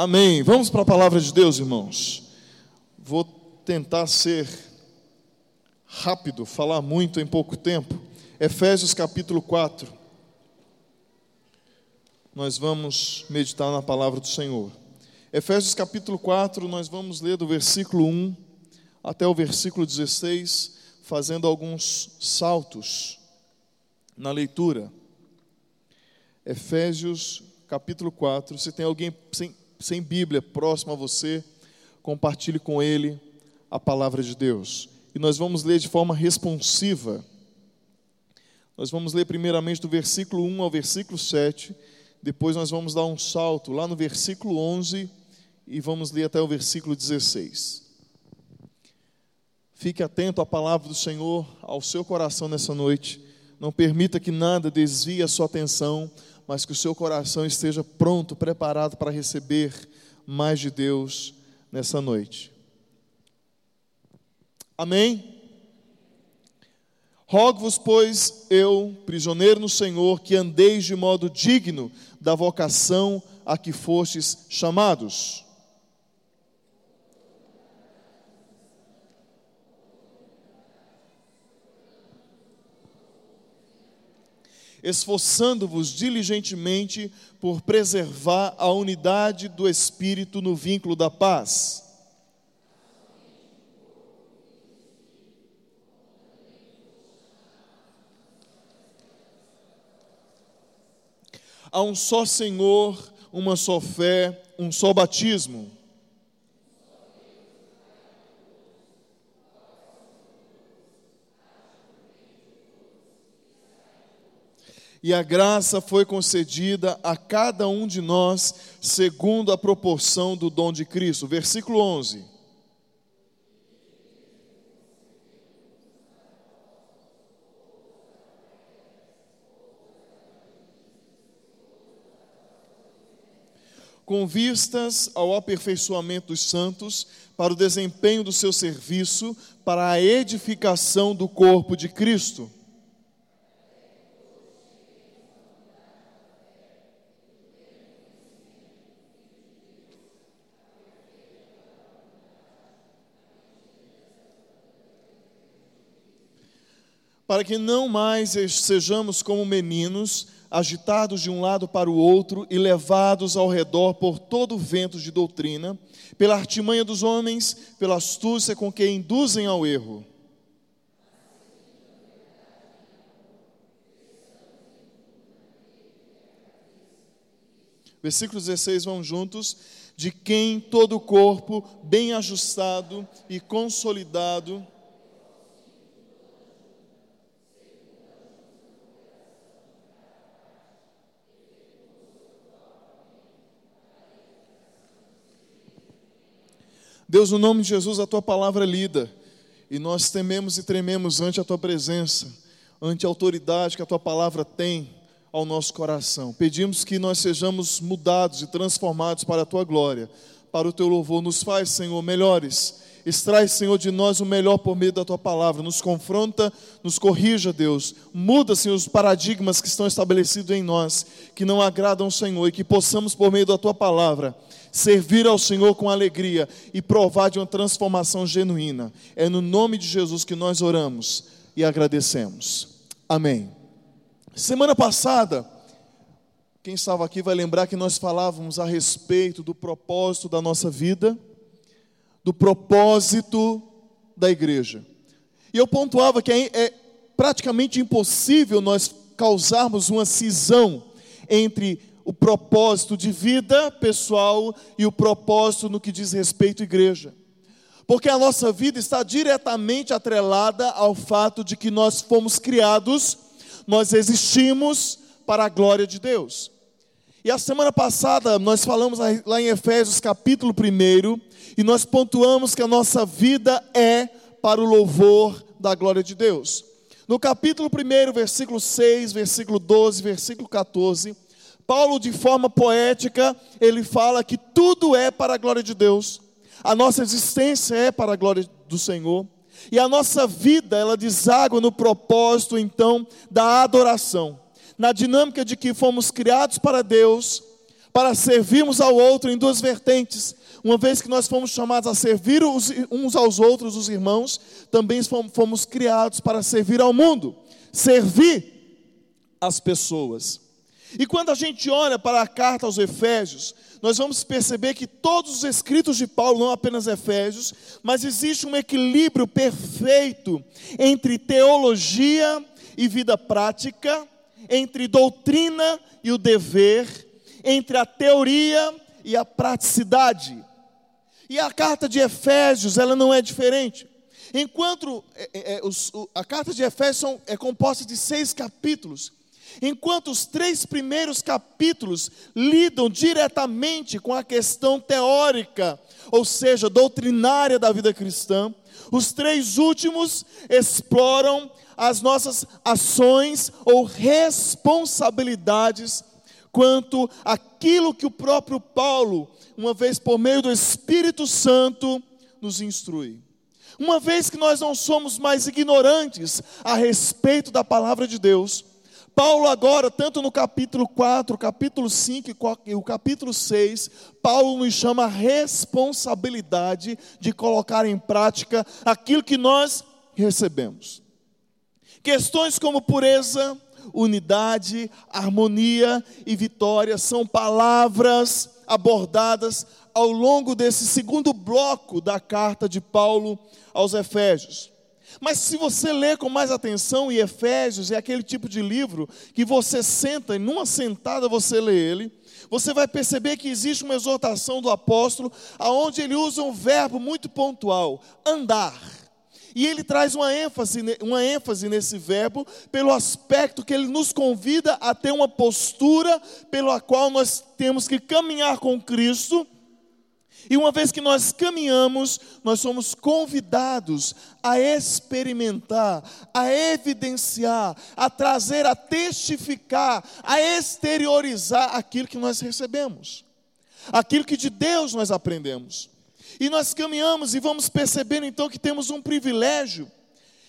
Amém. Vamos para a palavra de Deus, irmãos. Vou tentar ser rápido, falar muito em pouco tempo. Efésios capítulo 4. Nós vamos meditar na palavra do Senhor. Efésios capítulo 4, nós vamos ler do versículo 1 até o versículo 16, fazendo alguns saltos na leitura. Efésios capítulo 4. Se tem alguém sem Bíblia próximo a você, compartilhe com ele a palavra de Deus. E nós vamos ler de forma responsiva. Nós vamos ler primeiramente do versículo 1 ao versículo 7, depois nós vamos dar um salto lá no versículo 11 e vamos ler até o versículo 16. Fique atento à palavra do Senhor, ao seu coração nessa noite. Não permita que nada desvie a sua atenção mas que o seu coração esteja pronto, preparado para receber mais de Deus nessa noite. Amém? Rogo-vos, pois, eu, prisioneiro no Senhor, que andeis de modo digno da vocação a que fostes chamados esforçando-vos diligentemente por preservar a unidade do Espírito no vínculo da paz. Há um só Senhor, uma só fé, um só batismo e a graça foi concedida a cada um de nós segundo a proporção do dom de Cristo. Versículo 11. Com vistas ao aperfeiçoamento dos santos, para o desempenho do seu serviço, para a edificação do corpo de Cristo para que não mais sejamos como meninos, agitados de um lado para o outro e levados ao redor por todo o vento de doutrina, pela artimanha dos homens, pela astúcia com que induzem ao erro. Versículo 16, vão juntos. De quem todo o corpo, bem ajustado e consolidado, Deus, no nome de Jesus, a tua palavra é lida, e nós tememos e trememos ante a tua presença, ante a autoridade que a tua palavra tem ao nosso coração. Pedimos que nós sejamos mudados e transformados para a tua glória, para o teu louvor. Nos faz, Senhor, melhores. Extrai, Senhor, de nós o melhor por meio da tua palavra. Nos confronta, nos corrija, Deus. Muda, Senhor, os paradigmas que estão estabelecidos em nós, que não agradam ao Senhor, e que possamos, por meio da tua palavra, servir ao Senhor com alegria e provar de uma transformação genuína. É no nome de Jesus que nós oramos e agradecemos. Amém. Semana passada, quem estava aqui vai lembrar que nós falávamos a respeito do propósito da nossa vida, do propósito da igreja. E eu pontuava que é, é praticamente impossível nós causarmos uma cisão entre o propósito de vida pessoal e o propósito no que diz respeito à igreja. Porque a nossa vida está diretamente atrelada ao fato de que nós fomos criados, nós existimos para a glória de Deus. E a semana passada nós falamos lá em Efésios capítulo 1 e nós pontuamos que a nossa vida é para o louvor da glória de Deus. No capítulo 1, versículo 6, versículo 12, versículo 14, Paulo, de forma poética, ele fala que tudo é para a glória de Deus, a nossa existência é para a glória do Senhor, e a nossa vida, ela deságua no propósito, então, da adoração, na dinâmica de que fomos criados para Deus, para servirmos ao outro em duas vertentes. Uma vez que nós fomos chamados a servir uns aos outros, os irmãos, também fomos criados para servir ao mundo, servir as pessoas. E quando a gente olha para a carta aos Efésios, nós vamos perceber que todos os escritos de Paulo, não apenas Efésios, mas existe um equilíbrio perfeito entre teologia e vida prática, entre doutrina e o dever, entre a teoria e a praticidade. E a carta de Efésios, ela não é diferente. Enquanto é, é, é a carta de Efésios é composta de seis capítulos, Enquanto os três primeiros capítulos lidam diretamente com a questão teórica, ou seja, doutrinária da vida cristã, os três últimos exploram as nossas ações ou responsabilidades quanto aquilo que o próprio Paulo, uma vez por meio do Espírito Santo, nos instrui. Uma vez que nós não somos mais ignorantes a respeito da palavra de Deus, Paulo agora, tanto no capítulo 4, capítulo 5 e o capítulo 6, Paulo nos chama a responsabilidade de colocar em prática aquilo que nós recebemos. Questões como pureza, unidade, harmonia e vitória são palavras abordadas ao longo desse segundo bloco da carta de Paulo aos Efésios. Mas se você ler com mais atenção, e Efésios é aquele tipo de livro que você senta e numa sentada você lê ele, você vai perceber que existe uma exortação do apóstolo, aonde ele usa um verbo muito pontual, andar. E ele traz uma ênfase, uma ênfase nesse verbo, pelo aspecto que ele nos convida a ter uma postura pela qual nós temos que caminhar com Cristo e uma vez que nós caminhamos, nós somos convidados a experimentar, a evidenciar, a trazer, a testificar, a exteriorizar aquilo que nós recebemos, aquilo que de Deus nós aprendemos. E nós caminhamos e vamos percebendo então que temos um privilégio.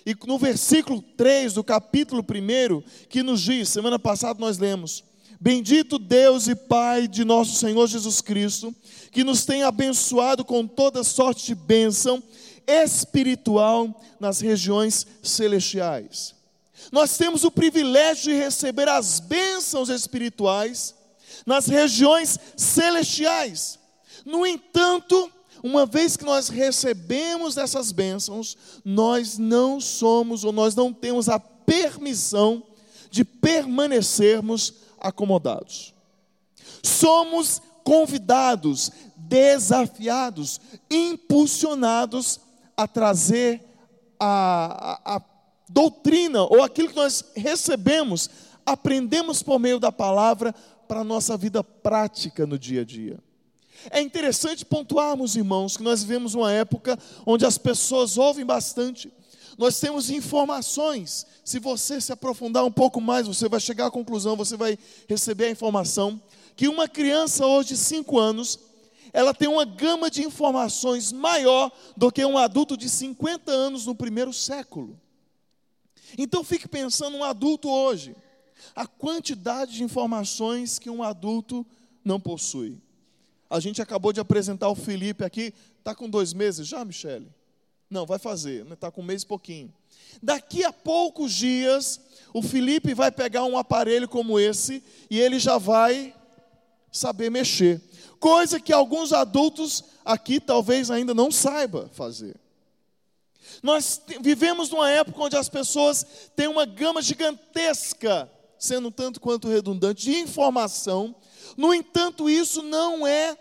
E no versículo 3 do capítulo 1, que nos diz, semana passada nós lemos: Bendito Deus e Pai de nosso Senhor Jesus Cristo, que nos tem abençoado com toda sorte de bênção espiritual nas regiões celestiais. Nós temos o privilégio de receber as bênçãos espirituais nas regiões celestiais. No entanto, uma vez que nós recebemos essas bênçãos, nós não somos ou nós não temos a permissão de permanecermos acomodados. Somos convidados, desafiados, impulsionados a trazer a, a, a doutrina ou aquilo que nós recebemos, aprendemos por meio da palavra para a nossa vida prática no dia a dia. É interessante pontuarmos, irmãos, que nós vivemos uma época onde as pessoas ouvem bastante, nós temos informações. Se você se aprofundar um pouco mais, você vai chegar à conclusão, você vai receber a informação que uma criança hoje de 5 anos, ela tem uma gama de informações maior do que um adulto de 50 anos no primeiro século. Então fique pensando um adulto hoje, a quantidade de informações que um adulto não possui. A gente acabou de apresentar o Felipe aqui, está com dois meses já, Michele? Não, vai fazer, está né? com um mês e pouquinho. Daqui a poucos dias, o Felipe vai pegar um aparelho como esse e ele já vai saber mexer. Coisa que alguns adultos aqui talvez ainda não saiba fazer. Nós vivemos numa época onde as pessoas têm uma gama gigantesca, sendo tanto quanto redundante, de informação. No entanto, isso não é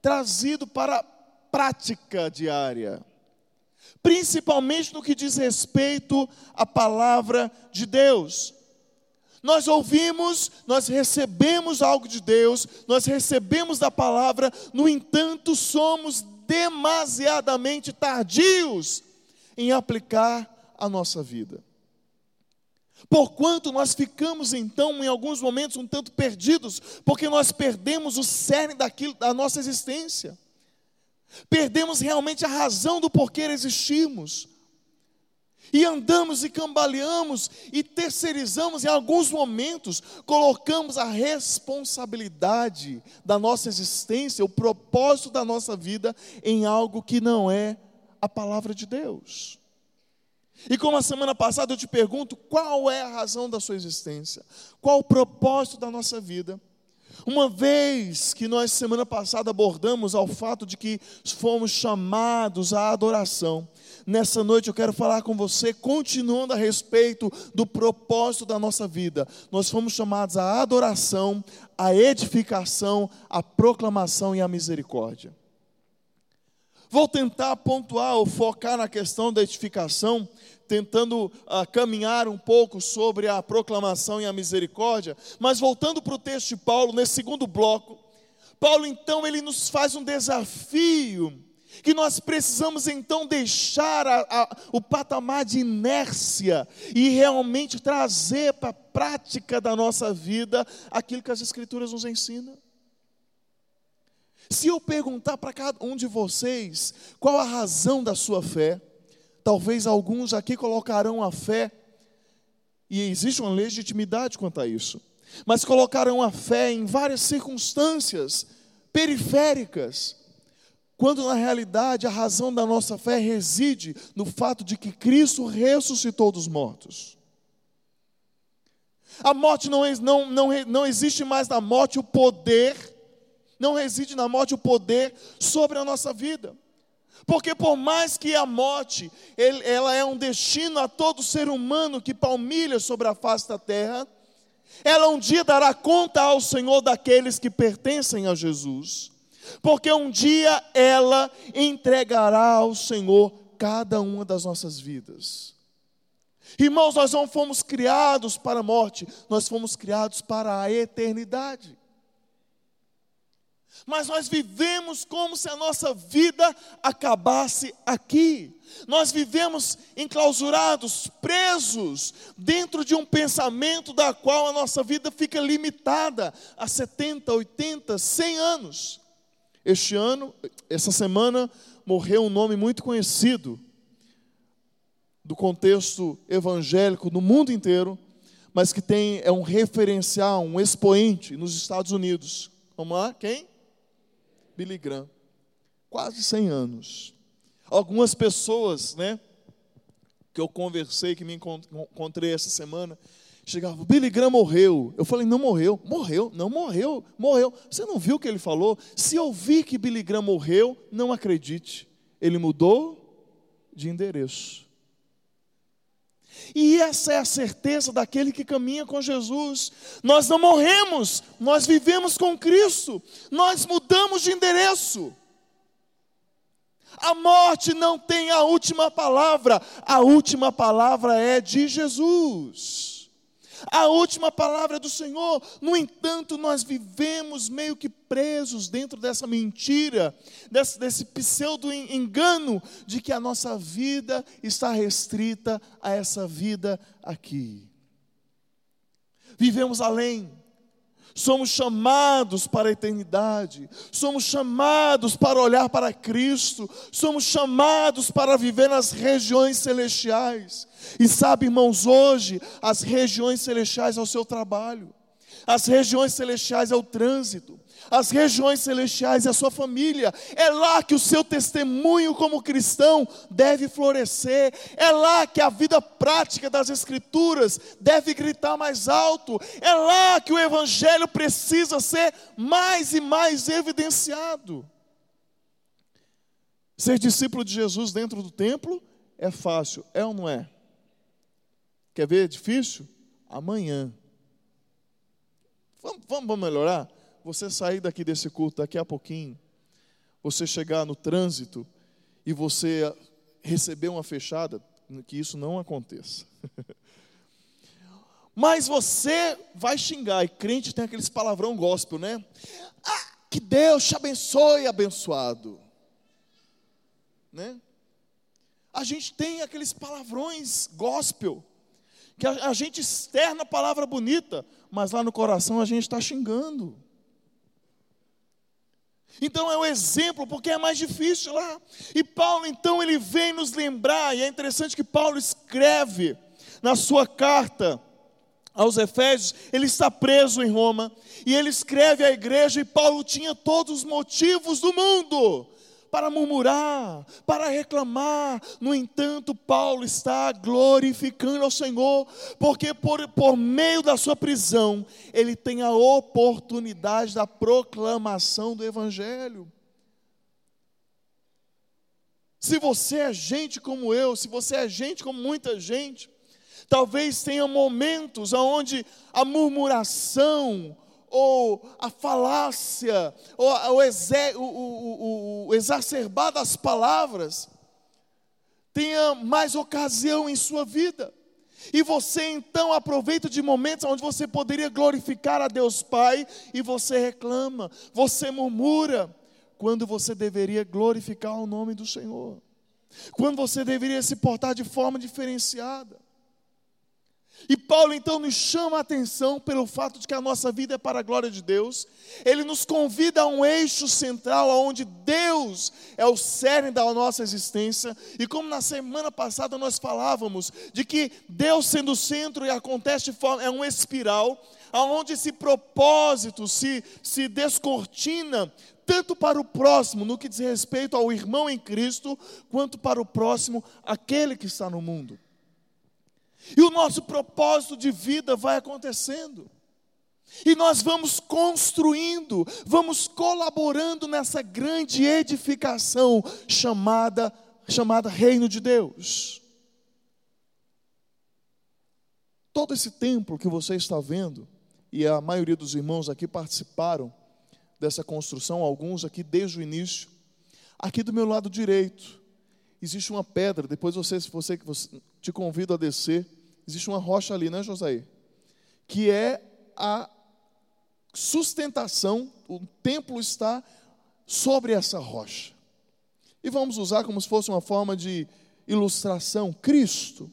trazido para a prática diária principalmente no que diz respeito à palavra de Deus. Nós ouvimos, nós recebemos algo de Deus, nós recebemos da palavra, no entanto, somos demasiadamente tardios em aplicar a nossa vida. Porquanto nós ficamos então, em alguns momentos, um tanto perdidos, porque nós perdemos o cerne daquilo, da nossa existência. Perdemos realmente a razão do porquê existimos. E andamos e cambaleamos e terceirizamos em alguns momentos, colocamos a responsabilidade da nossa existência, o propósito da nossa vida em algo que não é a palavra de Deus. E como a semana passada eu te pergunto, qual é a razão da sua existência? Qual o propósito da nossa vida? Uma vez que nós, semana passada, abordamos ao fato de que fomos chamados à adoração, nessa noite eu quero falar com você, continuando a respeito do propósito da nossa vida. Nós fomos chamados à adoração, à edificação, à proclamação e à misericórdia. Vou tentar pontuar ou focar na questão da edificação, tentando uh, caminhar um pouco sobre a proclamação e a misericórdia, mas voltando para o texto de Paulo, nesse segundo bloco, Paulo então ele nos faz um desafio que nós precisamos então deixar a, a, o patamar de inércia e realmente trazer para a prática da nossa vida aquilo que as Escrituras nos ensinam. Se eu perguntar para cada um de vocês qual a razão da sua fé, talvez alguns aqui colocarão a fé, e existe uma legitimidade quanto a isso, mas colocarão a fé em várias circunstâncias periféricas, quando na realidade a razão da nossa fé reside no fato de que Cristo ressuscitou dos mortos. A morte não, não, não, não existe mais na morte o poder não reside na morte o poder sobre a nossa vida. Porque por mais que a morte, ela é um destino a todo ser humano que palmilha sobre a face da terra, ela um dia dará conta ao Senhor daqueles que pertencem a Jesus. Porque um dia ela entregará ao Senhor cada uma das nossas vidas. Irmãos, nós não fomos criados para a morte, nós fomos criados para a eternidade mas nós vivemos como se a nossa vida acabasse aqui. Nós vivemos enclausurados, presos, dentro de um pensamento da qual a nossa vida fica limitada a 70, 80, 100 anos. Este ano, essa semana, morreu um nome muito conhecido do contexto evangélico no mundo inteiro, mas que tem é um referencial, um expoente nos Estados Unidos. Vamos lá, quem? Billy Graham. Quase 100 anos. Algumas pessoas, né, que eu conversei, que me encontrei essa semana, chegavam, Billy Graham morreu. Eu falei, não morreu. Morreu, não morreu, morreu. Você não viu o que ele falou? Se eu vi que Billy Graham morreu, não acredite. Ele mudou de endereço. E essa é a certeza daquele que caminha com Jesus. Nós não morremos, nós vivemos com Cristo, nós mudamos de endereço. A morte não tem a última palavra, a última palavra é de Jesus. A última palavra do Senhor. No entanto, nós vivemos meio que presos dentro dessa mentira, desse, desse pseudo engano de que a nossa vida está restrita a essa vida aqui. Vivemos além somos chamados para a eternidade, somos chamados para olhar para Cristo, somos chamados para viver nas regiões celestiais. E sabe, irmãos, hoje as regiões celestiais é o seu trabalho, as regiões celestiais é o trânsito, as regiões celestiais e a sua família. É lá que o seu testemunho como cristão deve florescer. É lá que a vida prática das Escrituras deve gritar mais alto. É lá que o Evangelho precisa ser mais e mais evidenciado. Ser discípulo de Jesus dentro do templo é fácil, é ou não é? Quer ver? É difícil? Amanhã. Vamos, vamos melhorar? Você sair daqui desse culto daqui a pouquinho, você chegar no trânsito e você receber uma fechada, que isso não aconteça. Mas você vai xingar, e crente tem aqueles palavrão gospel, né? Ah, que Deus te abençoe, abençoado. Né? A gente tem aqueles palavrões gospel, que a, a gente externa a palavra bonita, mas lá no coração a gente está xingando. Então é o exemplo, porque é mais difícil lá. E Paulo, então, ele vem nos lembrar, e é interessante que Paulo escreve na sua carta aos Efésios, ele está preso em Roma, e ele escreve à igreja, e Paulo tinha todos os motivos do mundo para murmurar, para reclamar. No entanto, Paulo está glorificando ao Senhor, porque por, por meio da sua prisão, ele tem a oportunidade da proclamação do Evangelho. Se você é gente como eu, se você é gente como muita gente, talvez tenha momentos onde a murmuração, ou a falácia, ou o, o, o, o exacerbar das palavras, tenha mais ocasião em sua vida. E você então aproveita de momentos onde você poderia glorificar a Deus Pai e você reclama, você murmura, quando você deveria glorificar o nome do Senhor, quando você deveria se portar de forma diferenciada. E Paulo então nos chama a atenção pelo fato de que a nossa vida é para a glória de Deus. Ele nos convida a um eixo central onde Deus é o cerne da nossa existência. E como na semana passada nós falávamos de que Deus sendo o centro e acontece de forma é um espiral aonde esse propósito se se descortina tanto para o próximo no que diz respeito ao irmão em Cristo, quanto para o próximo aquele que está no mundo. E o nosso propósito de vida vai acontecendo. E nós vamos construindo, vamos colaborando nessa grande edificação chamada chamada Reino de Deus. Todo esse templo que você está vendo, e a maioria dos irmãos aqui participaram dessa construção, alguns aqui desde o início. Aqui do meu lado direito existe uma pedra, depois você, se você, te convido a descer existe uma rocha ali, né, José? Que é a sustentação, o templo está sobre essa rocha. E vamos usar como se fosse uma forma de ilustração, Cristo.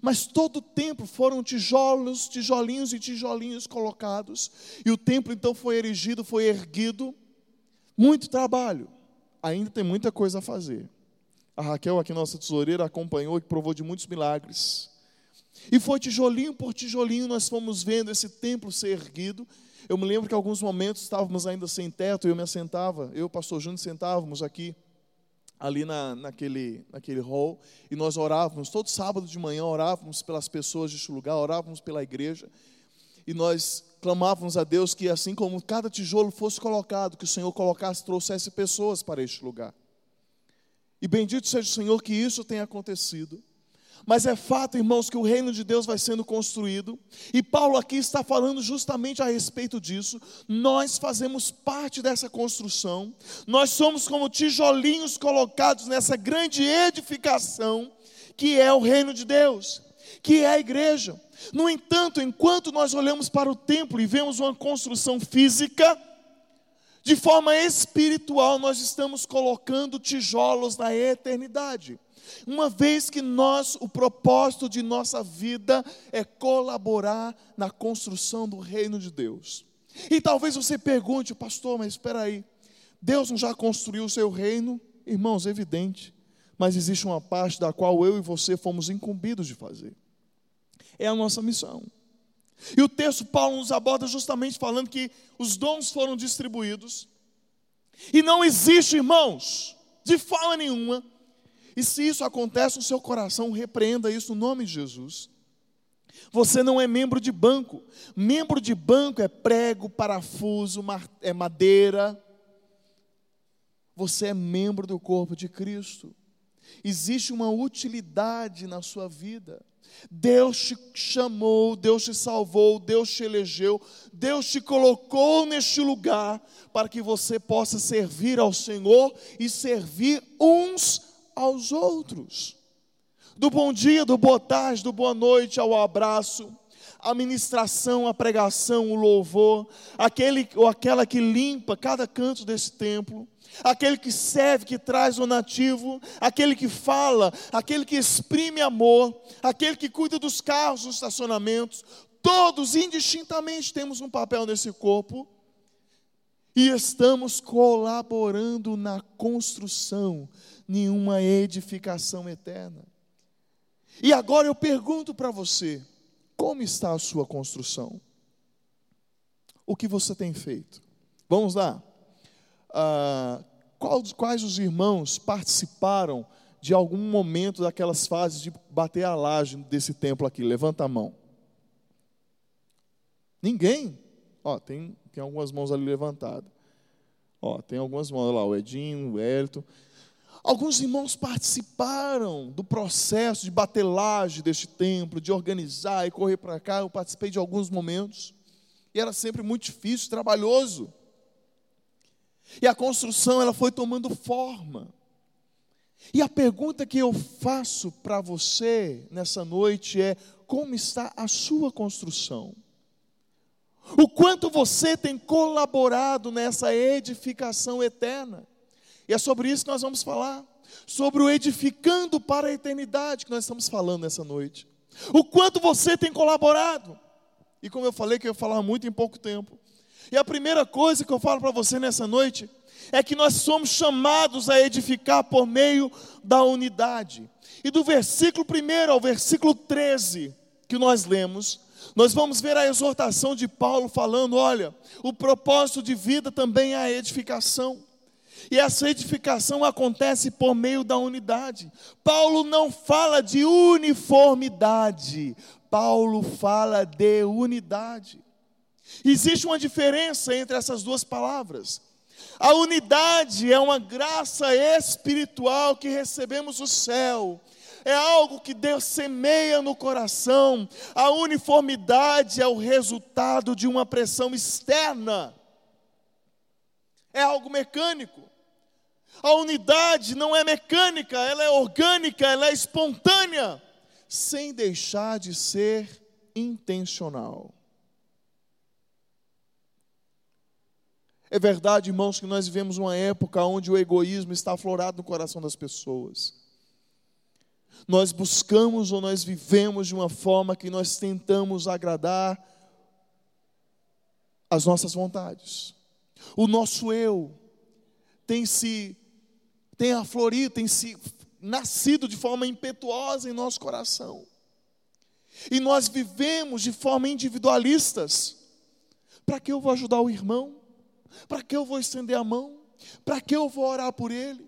Mas todo o templo foram tijolos, tijolinhos e tijolinhos colocados, e o templo então foi erigido, foi erguido. Muito trabalho, ainda tem muita coisa a fazer. A Raquel, aqui nossa tesoureira, acompanhou e provou de muitos milagres. E foi tijolinho por tijolinho nós fomos vendo esse templo ser erguido. Eu me lembro que alguns momentos estávamos ainda sem teto, eu me assentava, eu e o pastor Júnior sentávamos aqui, ali na, naquele, naquele hall, e nós orávamos, todo sábado de manhã orávamos pelas pessoas deste lugar, orávamos pela igreja, e nós clamávamos a Deus que assim como cada tijolo fosse colocado, que o Senhor colocasse, trouxesse pessoas para este lugar. E bendito seja o Senhor que isso tenha acontecido. Mas é fato, irmãos, que o reino de Deus vai sendo construído, e Paulo aqui está falando justamente a respeito disso. Nós fazemos parte dessa construção, nós somos como tijolinhos colocados nessa grande edificação que é o reino de Deus, que é a igreja. No entanto, enquanto nós olhamos para o templo e vemos uma construção física, de forma espiritual, nós estamos colocando tijolos na eternidade. Uma vez que nós, o propósito de nossa vida é colaborar na construção do reino de Deus. E talvez você pergunte, pastor, mas espera aí, Deus não já construiu o seu reino? Irmãos, é evidente, mas existe uma parte da qual eu e você fomos incumbidos de fazer. É a nossa missão. E o texto Paulo nos aborda justamente falando que os dons foram distribuídos. E não existe, irmãos, de forma nenhuma, e se isso acontece no seu coração, repreenda isso no nome de Jesus. Você não é membro de banco. Membro de banco é prego, parafuso, é madeira. Você é membro do corpo de Cristo. Existe uma utilidade na sua vida. Deus te chamou, Deus te salvou, Deus te elegeu, Deus te colocou neste lugar para que você possa servir ao Senhor e servir uns aos outros. Do bom dia, do boa tarde, do boa noite ao abraço, a ministração, a pregação, o louvor, aquele ou aquela que limpa cada canto desse templo, aquele que serve, que traz o nativo, aquele que fala, aquele que exprime amor, aquele que cuida dos carros, dos estacionamentos, todos indistintamente temos um papel nesse corpo. e estamos colaborando na construção de uma edificação eterna. E agora eu pergunto para você: como está a sua construção? O que você tem feito? Vamos lá. Ah, quais, quais os irmãos participaram de algum momento daquelas fases de bater a laje desse templo aqui? Levanta a mão. Ninguém. Ó, tem, tem algumas mãos ali levantadas. Ó, tem algumas mãos lá, o Edinho, o Elton. Alguns irmãos participaram do processo de batelagem deste templo, de organizar e correr para cá. Eu participei de alguns momentos. E era sempre muito difícil, trabalhoso. E a construção ela foi tomando forma. E a pergunta que eu faço para você nessa noite é: como está a sua construção? O quanto você tem colaborado nessa edificação eterna? E é sobre isso que nós vamos falar. Sobre o edificando para a eternidade que nós estamos falando nessa noite. O quanto você tem colaborado. E como eu falei que eu ia falar muito em pouco tempo. E a primeira coisa que eu falo para você nessa noite é que nós somos chamados a edificar por meio da unidade. E do versículo 1 ao versículo 13 que nós lemos, nós vamos ver a exortação de Paulo falando: olha, o propósito de vida também é a edificação. E essa edificação acontece por meio da unidade. Paulo não fala de uniformidade, Paulo fala de unidade. Existe uma diferença entre essas duas palavras. A unidade é uma graça espiritual que recebemos do céu. É algo que Deus semeia no coração. A uniformidade é o resultado de uma pressão externa. É algo mecânico. A unidade não é mecânica, ela é orgânica, ela é espontânea, sem deixar de ser intencional. É verdade, irmãos, que nós vivemos uma época onde o egoísmo está aflorado no coração das pessoas. Nós buscamos ou nós vivemos de uma forma que nós tentamos agradar as nossas vontades. O nosso eu tem se tem aflorido, tem se nascido de forma impetuosa em nosso coração. E nós vivemos de forma individualistas. Para que eu vou ajudar o irmão? Para que eu vou estender a mão? Para que eu vou orar por ele?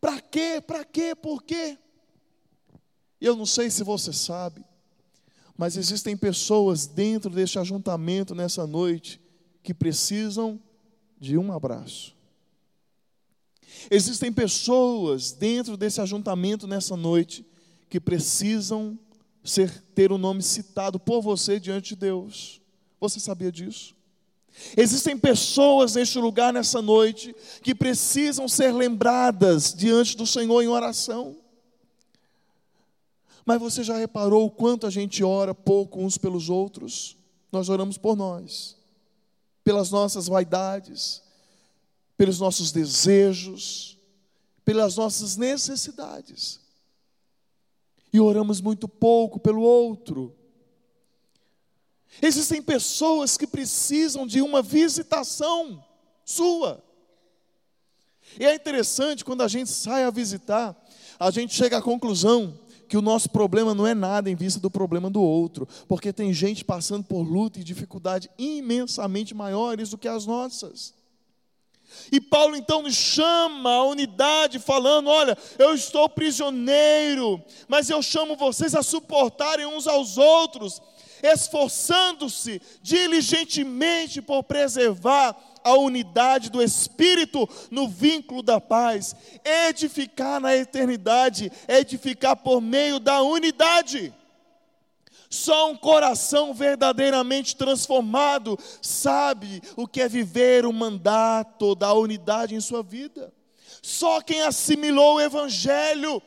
Para quê? Para quê? Por quê? Eu não sei se você sabe, mas existem pessoas dentro deste ajuntamento nessa noite que precisam de um abraço. Existem pessoas dentro desse ajuntamento nessa noite que precisam ser ter o nome citado por você diante de Deus. Você sabia disso? Existem pessoas neste lugar nessa noite que precisam ser lembradas diante do Senhor em oração. Mas você já reparou o quanto a gente ora pouco uns pelos outros? Nós oramos por nós, pelas nossas vaidades, pelos nossos desejos, pelas nossas necessidades. E oramos muito pouco pelo outro. Existem pessoas que precisam de uma visitação sua. E é interessante quando a gente sai a visitar, a gente chega à conclusão que o nosso problema não é nada em vista do problema do outro, porque tem gente passando por luta e dificuldade imensamente maiores do que as nossas. E Paulo então nos chama à unidade, falando: Olha, eu estou prisioneiro, mas eu chamo vocês a suportarem uns aos outros, esforçando-se diligentemente por preservar a unidade do Espírito no vínculo da paz. Edificar na eternidade, edificar por meio da unidade. Só um coração verdadeiramente transformado sabe o que é viver o mandato da unidade em sua vida. Só quem assimilou o Evangelho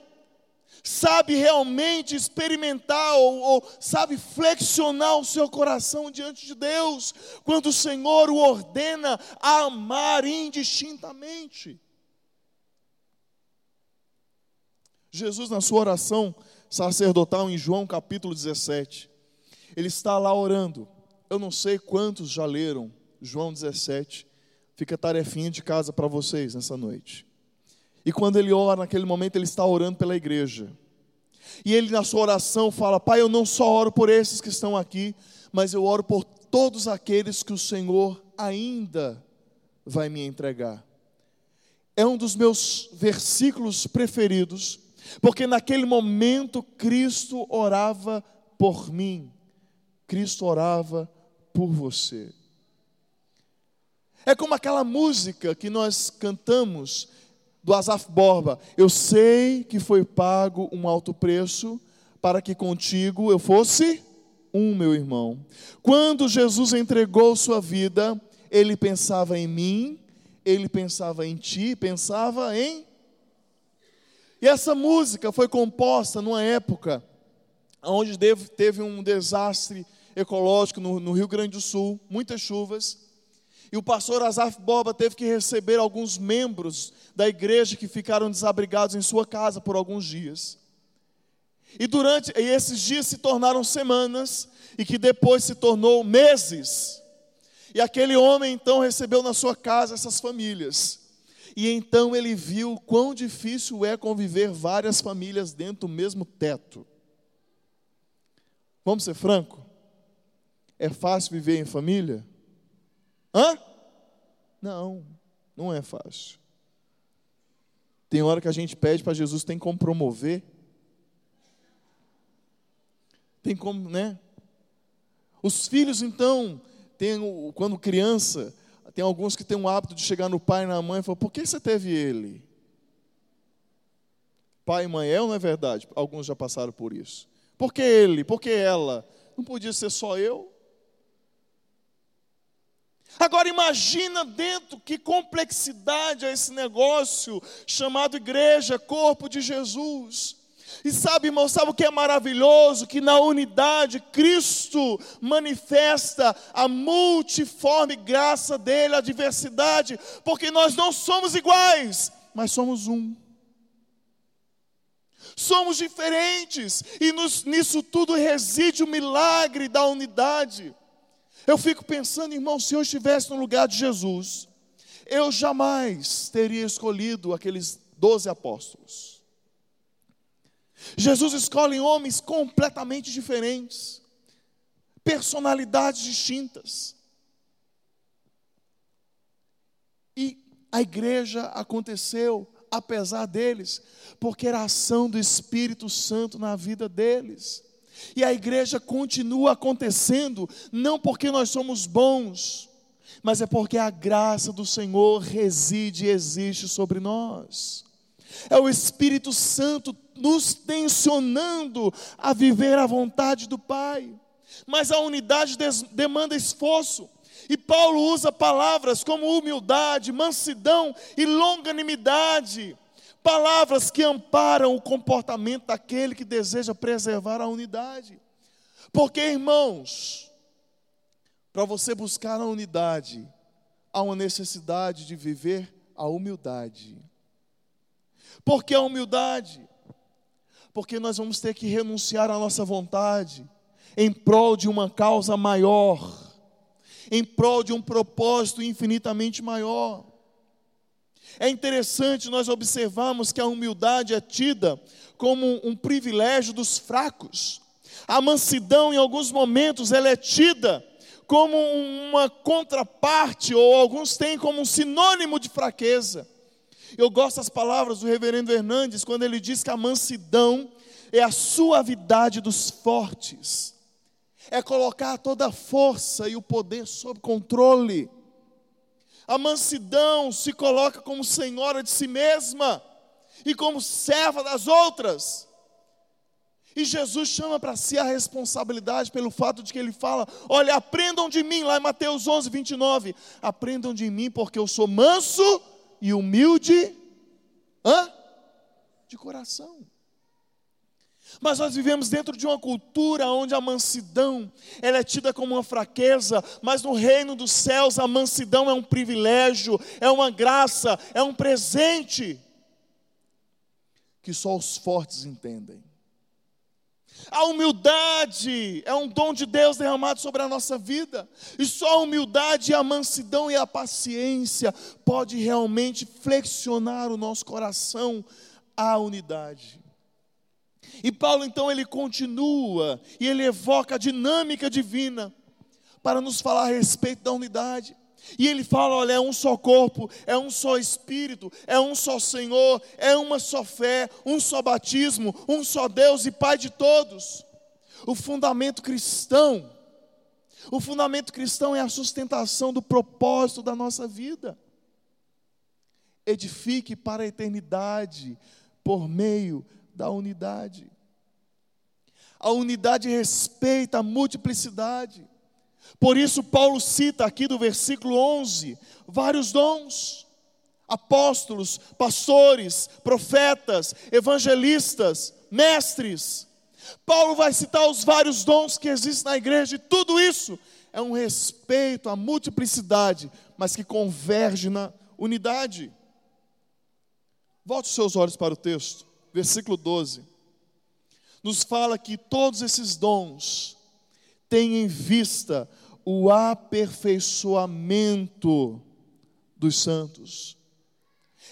sabe realmente experimentar ou, ou, sabe flexionar o seu coração diante de Deus, quando o Senhor o ordena a amar indistintamente. Jesus, na sua oração, sacerdotal em João capítulo 17. Ele está lá orando. Eu não sei quantos já leram João 17, Fica tarefinha de casa para vocês nessa noite. E quando ele ora, naquele momento ele está orando pela igreja. E ele na sua oração fala: Pai, eu não só oro por esses que estão aqui, mas eu oro por todos aqueles que o Senhor ainda vai me entregar. É um dos meus versículos preferidos, porque naquele momento Cristo orava por mim, Cristo orava por você. É como aquela música que nós cantamos do Asaf Borba. Eu sei que foi pago um alto preço para que contigo eu fosse um, meu irmão. Quando Jesus entregou sua vida, ele pensava em mim, ele pensava em ti, pensava em. E essa música foi composta numa época onde teve um desastre ecológico no, no Rio Grande do Sul, muitas chuvas. E o pastor Azaf Boba teve que receber alguns membros da igreja que ficaram desabrigados em sua casa por alguns dias. E durante e esses dias se tornaram semanas e que depois se tornou meses. E aquele homem então recebeu na sua casa essas famílias. E então ele viu quão difícil é conviver várias famílias dentro do mesmo teto. Vamos ser franco? É fácil viver em família? Hã? Não, não é fácil. Tem hora que a gente pede para Jesus, tem como promover. Tem como, né? Os filhos, então, tem, quando criança, tem alguns que têm o hábito de chegar no pai e na mãe e falar: por que você teve ele? Pai e mãe é ou não é verdade? Alguns já passaram por isso. Por que ele? Por que ela? Não podia ser só eu? Agora imagina dentro que complexidade é esse negócio chamado igreja, corpo de Jesus. E sabe, irmão, sabe o que é maravilhoso? Que na unidade Cristo manifesta a multiforme graça dele, a diversidade, porque nós não somos iguais, mas somos um. Somos diferentes, e nos, nisso tudo reside o milagre da unidade. Eu fico pensando, irmão, se eu estivesse no lugar de Jesus, eu jamais teria escolhido aqueles doze apóstolos. Jesus escolhe homens completamente diferentes, personalidades distintas. E a igreja aconteceu apesar deles, porque era a ação do Espírito Santo na vida deles. E a igreja continua acontecendo, não porque nós somos bons, mas é porque a graça do Senhor reside e existe sobre nós. É o Espírito Santo nos tensionando a viver a vontade do Pai. Mas a unidade demanda esforço. E Paulo usa palavras como humildade, mansidão e longanimidade palavras que amparam o comportamento daquele que deseja preservar a unidade. Porque, irmãos, para você buscar a unidade, há uma necessidade de viver a humildade. Por que a humildade? Porque nós vamos ter que renunciar à nossa vontade em prol de uma causa maior, em prol de um propósito infinitamente maior. É interessante nós observarmos que a humildade é tida como um privilégio dos fracos. A mansidão, em alguns momentos, ela é tida como uma contraparte, ou alguns têm como um sinônimo de fraqueza. Eu gosto das palavras do reverendo Hernandes, quando ele diz que a mansidão é a suavidade dos fortes, é colocar toda a força e o poder sob controle. A mansidão se coloca como senhora de si mesma e como serva das outras. E Jesus chama para si a responsabilidade pelo fato de que ele fala: Olha, aprendam de mim, lá em Mateus 11, 29. Aprendam de mim, porque eu sou manso e humilde hã? de coração. Mas nós vivemos dentro de uma cultura onde a mansidão ela é tida como uma fraqueza, mas no reino dos céus a mansidão é um privilégio, é uma graça, é um presente que só os fortes entendem. A humildade é um dom de Deus derramado sobre a nossa vida, e só a humildade, a mansidão e a paciência pode realmente flexionar o nosso coração à unidade. E Paulo então ele continua e ele evoca a dinâmica divina para nos falar a respeito da unidade. E ele fala: olha, é um só corpo, é um só espírito, é um só Senhor, é uma só fé, um só batismo, um só Deus e Pai de todos. O fundamento cristão, o fundamento cristão é a sustentação do propósito da nossa vida. Edifique para a eternidade por meio da unidade. A unidade respeita a multiplicidade. Por isso, Paulo cita aqui do versículo 11 vários dons: apóstolos, pastores, profetas, evangelistas, mestres. Paulo vai citar os vários dons que existem na igreja, e tudo isso é um respeito à multiplicidade, mas que converge na unidade. Volte os seus olhos para o texto, versículo 12. Nos fala que todos esses dons têm em vista o aperfeiçoamento dos santos.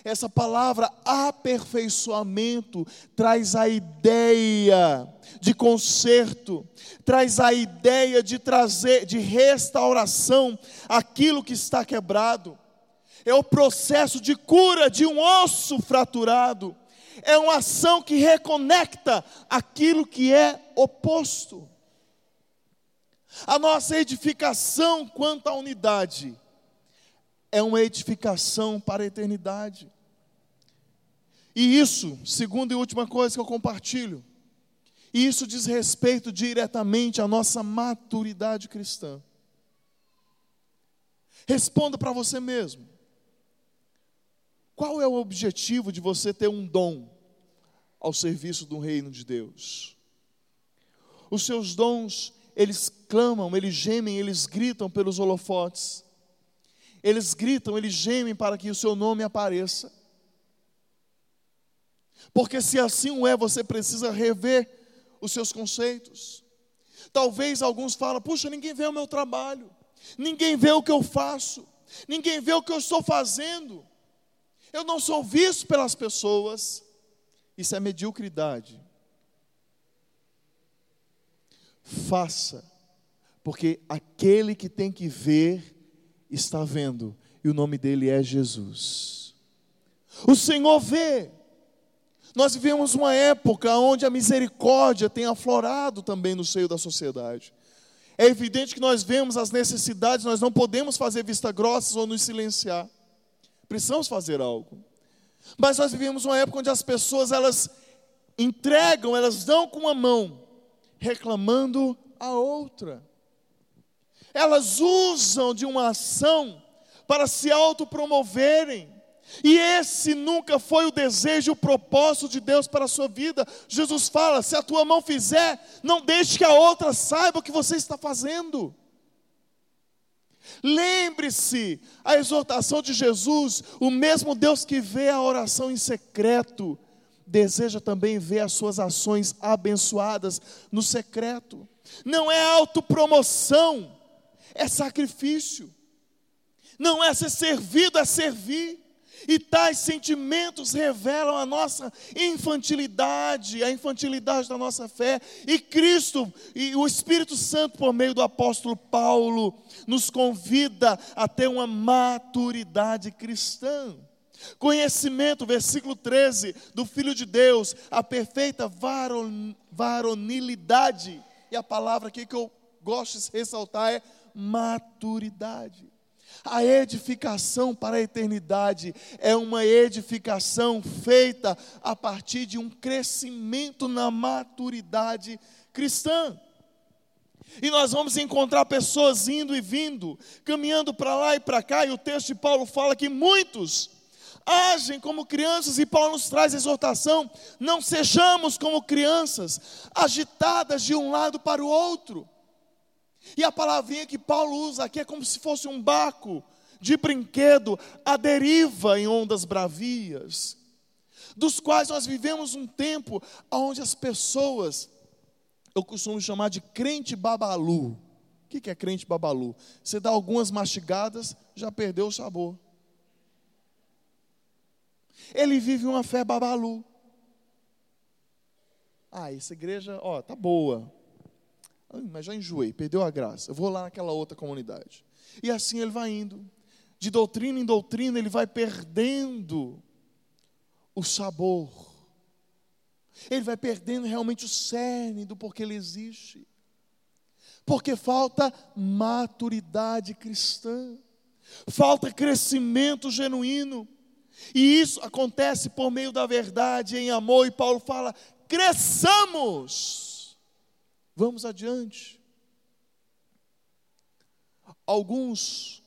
Essa palavra aperfeiçoamento traz a ideia de conserto, traz a ideia de trazer, de restauração aquilo que está quebrado. É o processo de cura de um osso fraturado. É uma ação que reconecta aquilo que é oposto. A nossa edificação quanto à unidade é uma edificação para a eternidade. E isso, segunda e última coisa que eu compartilho, isso diz respeito diretamente à nossa maturidade cristã. Responda para você mesmo. Qual é o objetivo de você ter um dom ao serviço do reino de Deus? Os seus dons eles clamam, eles gemem, eles gritam pelos holofotes. Eles gritam, eles gemem para que o seu nome apareça. Porque se assim é, você precisa rever os seus conceitos. Talvez alguns falem: puxa, ninguém vê o meu trabalho, ninguém vê o que eu faço, ninguém vê o que eu estou fazendo. Eu não sou visto pelas pessoas. Isso é mediocridade faça, porque aquele que tem que ver está vendo, e o nome dele é Jesus. O Senhor vê. Nós vivemos uma época onde a misericórdia tem aflorado também no seio da sociedade. É evidente que nós vemos as necessidades, nós não podemos fazer vista grossa ou nos silenciar. Precisamos fazer algo. Mas nós vivemos uma época onde as pessoas elas entregam, elas dão com uma mão, reclamando a outra. Elas usam de uma ação para se autopromoverem. E esse nunca foi o desejo, o propósito de Deus para a sua vida. Jesus fala: se a tua mão fizer, não deixe que a outra saiba o que você está fazendo. Lembre-se, a exortação de Jesus, o mesmo Deus que vê a oração em secreto, deseja também ver as suas ações abençoadas no secreto. Não é autopromoção, é sacrifício. Não é ser servido, é servir. E tais sentimentos revelam a nossa infantilidade, a infantilidade da nossa fé. E Cristo e o Espírito Santo, por meio do apóstolo Paulo, nos convida a ter uma maturidade cristã. Conhecimento, versículo 13, do Filho de Deus, a perfeita varon, varonilidade. E a palavra aqui que eu gosto de ressaltar é maturidade. A edificação para a eternidade é uma edificação feita a partir de um crescimento na maturidade cristã. E nós vamos encontrar pessoas indo e vindo, caminhando para lá e para cá, e o texto de Paulo fala que muitos agem como crianças, e Paulo nos traz exortação: não sejamos como crianças, agitadas de um lado para o outro. E a palavrinha que Paulo usa aqui é como se fosse um barco de brinquedo à deriva em ondas bravias, dos quais nós vivemos um tempo onde as pessoas eu costumo chamar de crente babalu. O que é crente babalu? Você dá algumas mastigadas, já perdeu o sabor. Ele vive uma fé babalu. Ah, essa igreja, ó, tá boa. Mas já enjoei, perdeu a graça. Eu vou lá naquela outra comunidade. E assim ele vai indo. De doutrina em doutrina, ele vai perdendo o sabor ele vai perdendo realmente o cerne do porquê ele existe. Porque falta maturidade cristã, falta crescimento genuíno. E isso acontece por meio da verdade, em amor, e Paulo fala: cresçamos. Vamos adiante. Alguns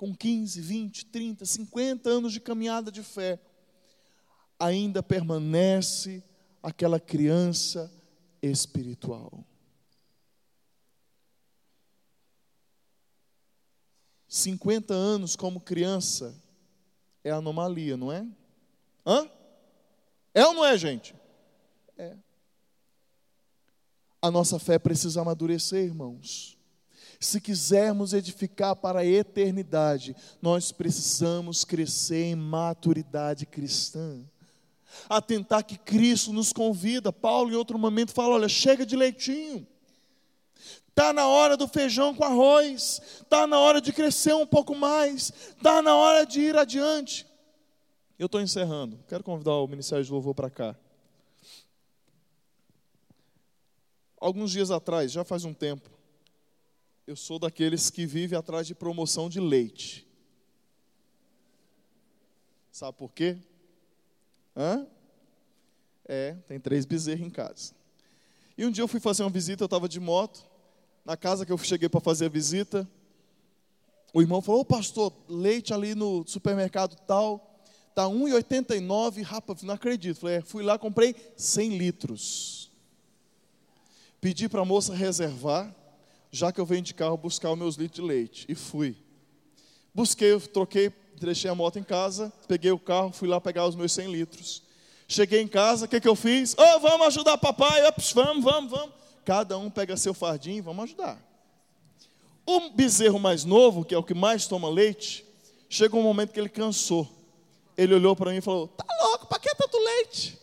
com 15, 20, 30, 50 anos de caminhada de fé, ainda permanece aquela criança espiritual. Cinquenta anos como criança é anomalia, não é? Hã? É ou não é, gente? É. A nossa fé precisa amadurecer, irmãos. Se quisermos edificar para a eternidade, nós precisamos crescer em maturidade cristã atentar que Cristo nos convida. Paulo, em outro momento, fala: olha, chega de leitinho. Está na hora do feijão com arroz, está na hora de crescer um pouco mais, está na hora de ir adiante. Eu estou encerrando, quero convidar o Ministério de Louvor para cá. Alguns dias atrás, já faz um tempo, eu sou daqueles que vivem atrás de promoção de leite. Sabe por quê? Hã? É, tem três bezerros em casa. E um dia eu fui fazer uma visita, eu estava de moto, na casa que eu cheguei para fazer a visita. O irmão falou: Ô pastor, leite ali no supermercado tal, tá 1,89, rapaz, não acredito. Falei, é, fui lá, comprei 100 litros. Pedi para a moça reservar, já que eu venho de carro buscar os meus litros de leite. E fui. Busquei, troquei deixei a moto em casa, peguei o carro, fui lá pegar os meus 100 litros. Cheguei em casa, o que, que eu fiz? Oh, vamos ajudar papai, Ops, vamos, vamos, vamos. Cada um pega seu fardinho, vamos ajudar. O bezerro mais novo, que é o que mais toma leite, chegou um momento que ele cansou. Ele olhou para mim e falou: Tá louco, para que tanto leite?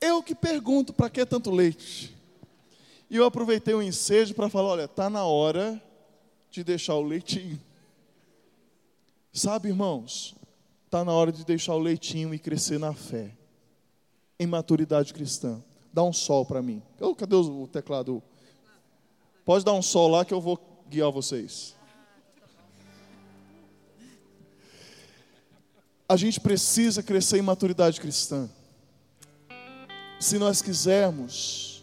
Eu que pergunto para que tanto leite. E eu aproveitei o ensejo para falar: olha, está na hora de deixar o leitinho. Sabe, irmãos, está na hora de deixar o leitinho e crescer na fé, em maturidade cristã. Dá um sol para mim. Oh, cadê o teclado? Pode dar um sol lá que eu vou guiar vocês. A gente precisa crescer em maturidade cristã. Se nós quisermos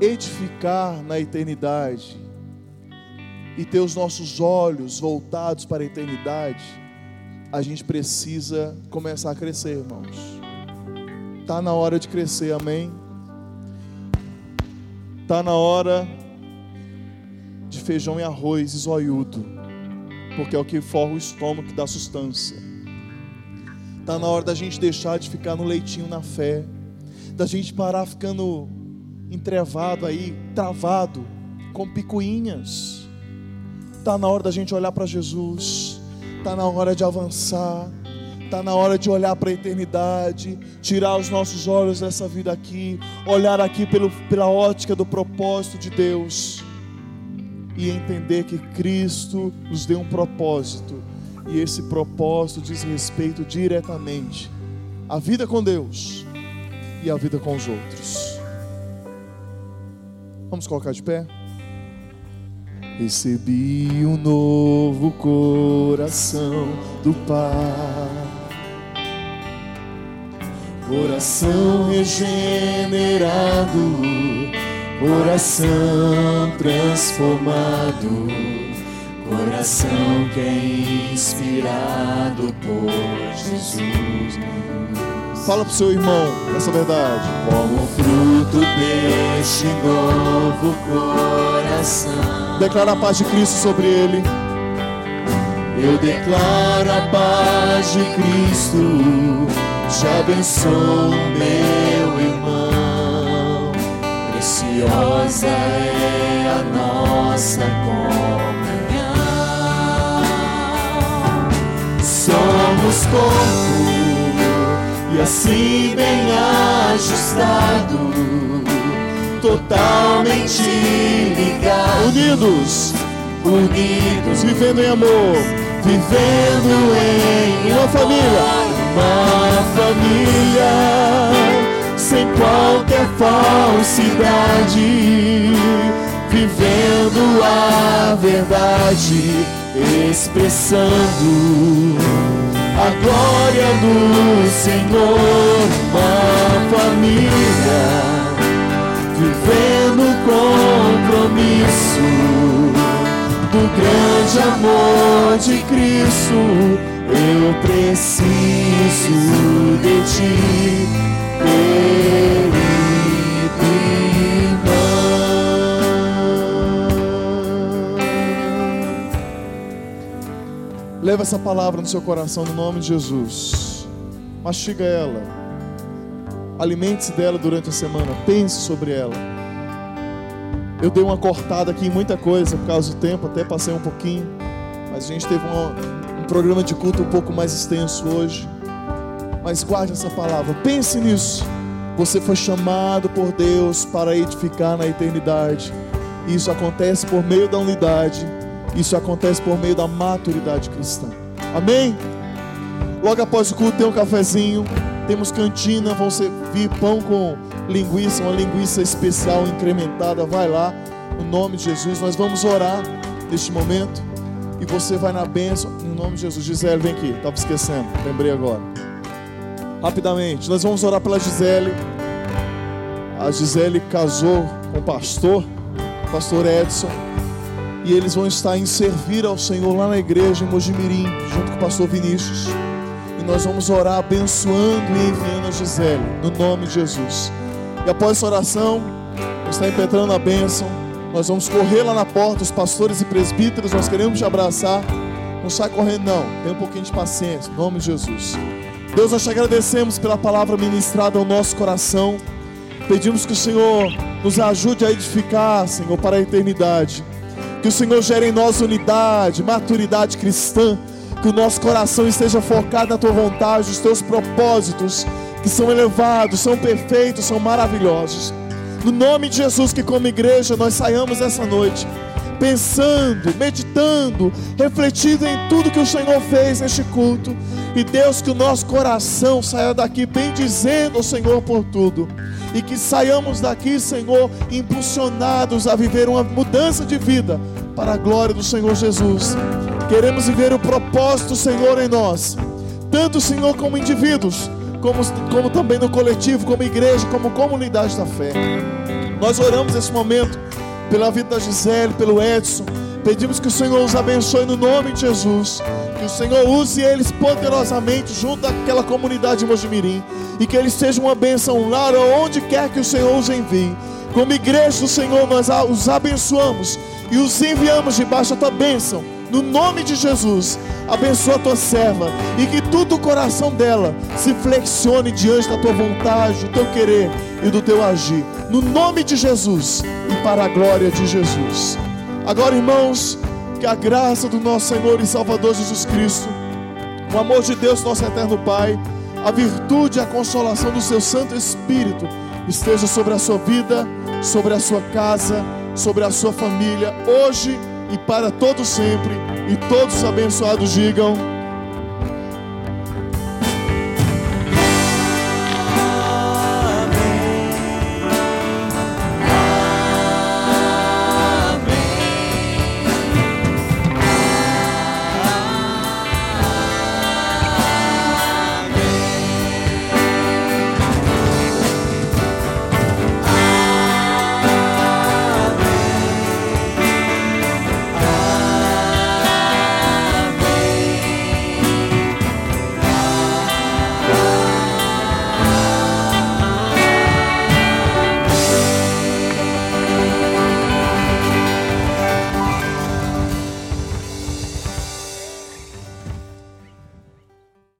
edificar na eternidade, e ter os nossos olhos voltados para a eternidade, a gente precisa começar a crescer, irmãos. Está na hora de crescer, amém? Está na hora de feijão e arroz e zoiudo, porque é o que forra o estômago que dá sustância. Está na hora da gente deixar de ficar no leitinho na fé, da gente parar ficando entrevado aí, travado, com picuinhas Está na hora da gente olhar para Jesus, está na hora de avançar, está na hora de olhar para a eternidade, tirar os nossos olhos dessa vida aqui, olhar aqui pelo, pela ótica do propósito de Deus e entender que Cristo nos deu um propósito e esse propósito diz respeito diretamente à vida com Deus e à vida com os outros. Vamos colocar de pé? Recebi um novo coração do Pai, coração regenerado, coração transformado, coração que é inspirado por Jesus. Fala para o seu irmão essa verdade. Como fruto deste novo coração. Declara a paz de Cristo sobre ele. Eu declaro a paz de Cristo, já abençoo meu irmão. Preciosa é a nossa comunhão. Somos corpo e assim bem ajustado, totalmente ligados, Unidos, unidos, vivendo em amor. vivendo em Uma família. Uma família sem qualquer falsidade, vivendo a verdade, expressando a glória do Senhor, uma família vivendo compromisso do grande amor de Cristo. Eu preciso de ti, querido. Leva essa palavra no seu coração no nome de Jesus. Mastiga ela. Alimente-se dela durante a semana. Pense sobre ela. Eu dei uma cortada aqui em muita coisa por causa do tempo, até passei um pouquinho. Mas a gente teve uma- um programa de culto um pouco mais extenso hoje. Mas guarde essa palavra. Pense nisso. Você foi chamado por Deus para edificar na eternidade. Isso acontece por meio da unidade. Isso acontece por meio da maturidade cristã. Amém? Logo após o culto tem um cafezinho, temos cantina, vão servir pão com linguiça, uma linguiça especial incrementada. Vai lá, no nome de Jesus. Nós vamos orar neste momento e você vai na bênção, no nome de Jesus. Gisele, vem aqui, estava esquecendo, lembrei agora. Rapidamente, nós vamos orar pela Gisele. A Gisele casou com o pastor, o pastor Edson, e eles vão estar em servir ao Senhor lá na igreja em Mojimirim, junto com o pastor Vinícius. E nós vamos orar abençoando e enviando a Gisele, no nome de Jesus. E após essa oração, está impetrando a bênção. Nós vamos correr lá na porta, os pastores e presbíteros, nós queremos te abraçar. Não sai correndo, não. Tem um pouquinho de paciência, em nome de Jesus. Deus, nós te agradecemos pela palavra ministrada ao nosso coração. Pedimos que o Senhor nos ajude a edificar, Senhor, para a eternidade. Que o Senhor gere em nós unidade, maturidade cristã. Que o nosso coração esteja focado na tua vontade, nos teus propósitos, que são elevados, são perfeitos, são maravilhosos. No nome de Jesus, que como igreja nós saiamos essa noite pensando, meditando, refletindo em tudo que o Senhor fez neste culto. E Deus, que o nosso coração saia daqui bendizendo o Senhor por tudo. E que saiamos daqui, Senhor, impulsionados a viver uma mudança de vida para a glória do Senhor Jesus. Queremos viver o propósito do Senhor em nós, tanto, Senhor, como indivíduos, como, como também no coletivo, como igreja, como comunidade da fé. Nós oramos nesse momento pela vida da Gisele, pelo Edson. Pedimos que o Senhor os abençoe no nome de Jesus. Que o Senhor use eles poderosamente junto àquela comunidade de Mojimirim. E que eles sejam uma bênção lá onde quer que o Senhor os envie. Como igreja do Senhor, nós os abençoamos e os enviamos debaixo da tua bênção. No nome de Jesus, abençoa a tua serva e que tudo o coração dela se flexione diante da tua vontade, do teu querer e do teu agir. No nome de Jesus e para a glória de Jesus. Agora, irmãos, que a graça do nosso Senhor e Salvador Jesus Cristo, o amor de Deus, nosso eterno Pai, a virtude e a consolação do seu Santo Espírito esteja sobre a sua vida, sobre a sua casa, sobre a sua família, hoje e para todo sempre. E todos os abençoados digam.